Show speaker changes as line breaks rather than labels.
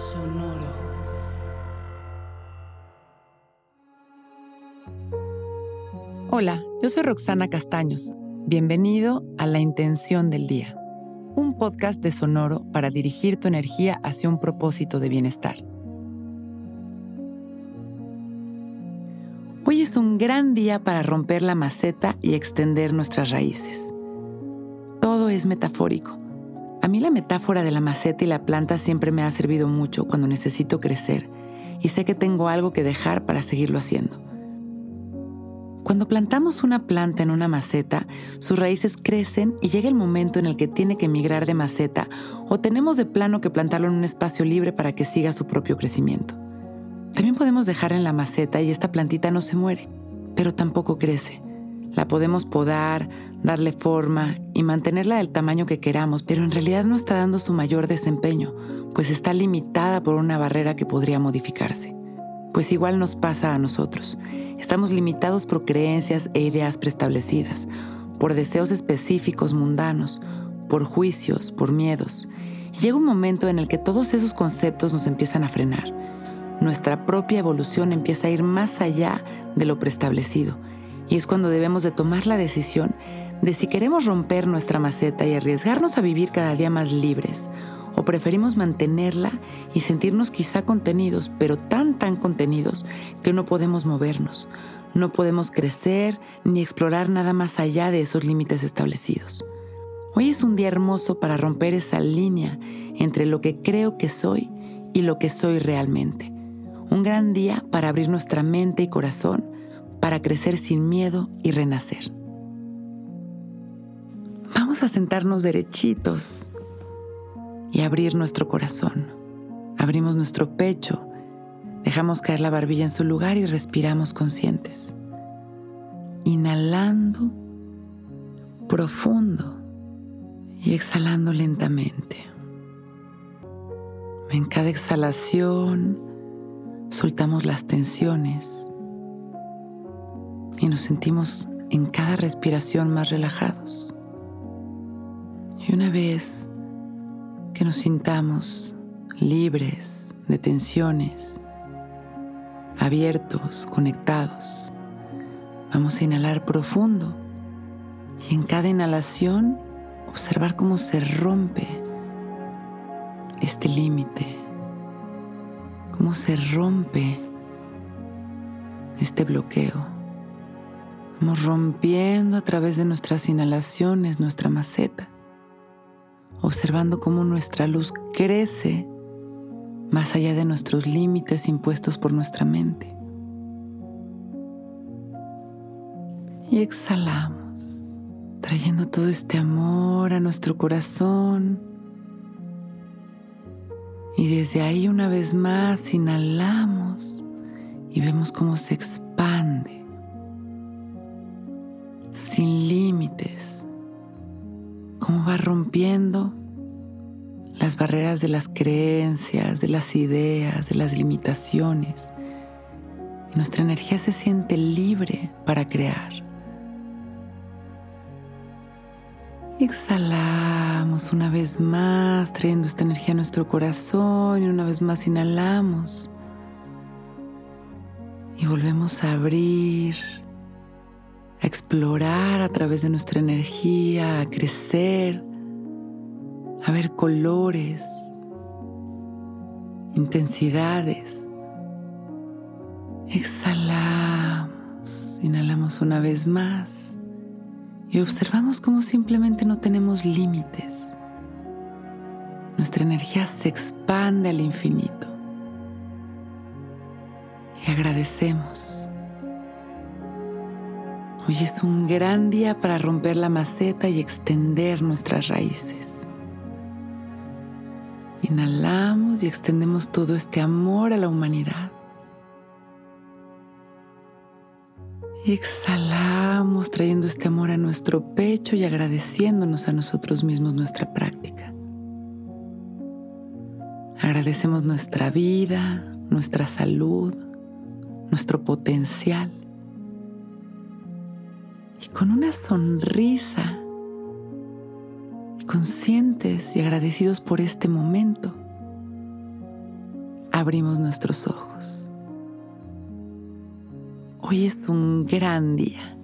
Sonoro.
Hola, yo soy Roxana Castaños. Bienvenido a La Intención del Día, un podcast de Sonoro para dirigir tu energía hacia un propósito de bienestar. Hoy es un gran día para romper la maceta y extender nuestras raíces. Todo es metafórico a mí la metáfora de la maceta y la planta siempre me ha servido mucho cuando necesito crecer y sé que tengo algo que dejar para seguirlo haciendo. Cuando plantamos una planta en una maceta, sus raíces crecen y llega el momento en el que tiene que migrar de maceta o tenemos de plano que plantarlo en un espacio libre para que siga su propio crecimiento. También podemos dejarla en la maceta y esta plantita no se muere, pero tampoco crece. La podemos podar, darle forma y mantenerla del tamaño que queramos, pero en realidad no está dando su mayor desempeño, pues está limitada por una barrera que podría modificarse. Pues igual nos pasa a nosotros. Estamos limitados por creencias e ideas preestablecidas, por deseos específicos mundanos, por juicios, por miedos. Llega un momento en el que todos esos conceptos nos empiezan a frenar. Nuestra propia evolución empieza a ir más allá de lo preestablecido y es cuando debemos de tomar la decisión de si queremos romper nuestra maceta y arriesgarnos a vivir cada día más libres, o preferimos mantenerla y sentirnos quizá contenidos, pero tan tan contenidos que no podemos movernos, no podemos crecer ni explorar nada más allá de esos límites establecidos. Hoy es un día hermoso para romper esa línea entre lo que creo que soy y lo que soy realmente. Un gran día para abrir nuestra mente y corazón para crecer sin miedo y renacer. Vamos a sentarnos derechitos y abrir nuestro corazón. Abrimos nuestro pecho, dejamos caer la barbilla en su lugar y respiramos conscientes. Inhalando profundo y exhalando lentamente. En cada exhalación soltamos las tensiones y nos sentimos en cada respiración más relajados. Y una vez que nos sintamos libres de tensiones, abiertos, conectados, vamos a inhalar profundo y en cada inhalación observar cómo se rompe este límite, cómo se rompe este bloqueo. Vamos rompiendo a través de nuestras inhalaciones nuestra maceta, observando cómo nuestra luz crece más allá de nuestros límites impuestos por nuestra mente. Y exhalamos, trayendo todo este amor a nuestro corazón. Y desde ahí una vez más inhalamos y vemos cómo se expande sin límites, cómo va rompiendo las barreras de las creencias, de las ideas, de las limitaciones. Y nuestra energía se siente libre para crear. Exhalamos una vez más, trayendo esta energía a nuestro corazón y una vez más inhalamos. Y volvemos a abrir explorar a través de nuestra energía, a crecer, a ver colores, intensidades. Exhalamos, inhalamos una vez más y observamos cómo simplemente no tenemos límites. Nuestra energía se expande al infinito y agradecemos Hoy es un gran día para romper la maceta y extender nuestras raíces. Inhalamos y extendemos todo este amor a la humanidad. Y exhalamos trayendo este amor a nuestro pecho y agradeciéndonos a nosotros mismos nuestra práctica. Agradecemos nuestra vida, nuestra salud, nuestro potencial y con una sonrisa, conscientes y agradecidos por este momento, abrimos nuestros ojos. Hoy es un gran día.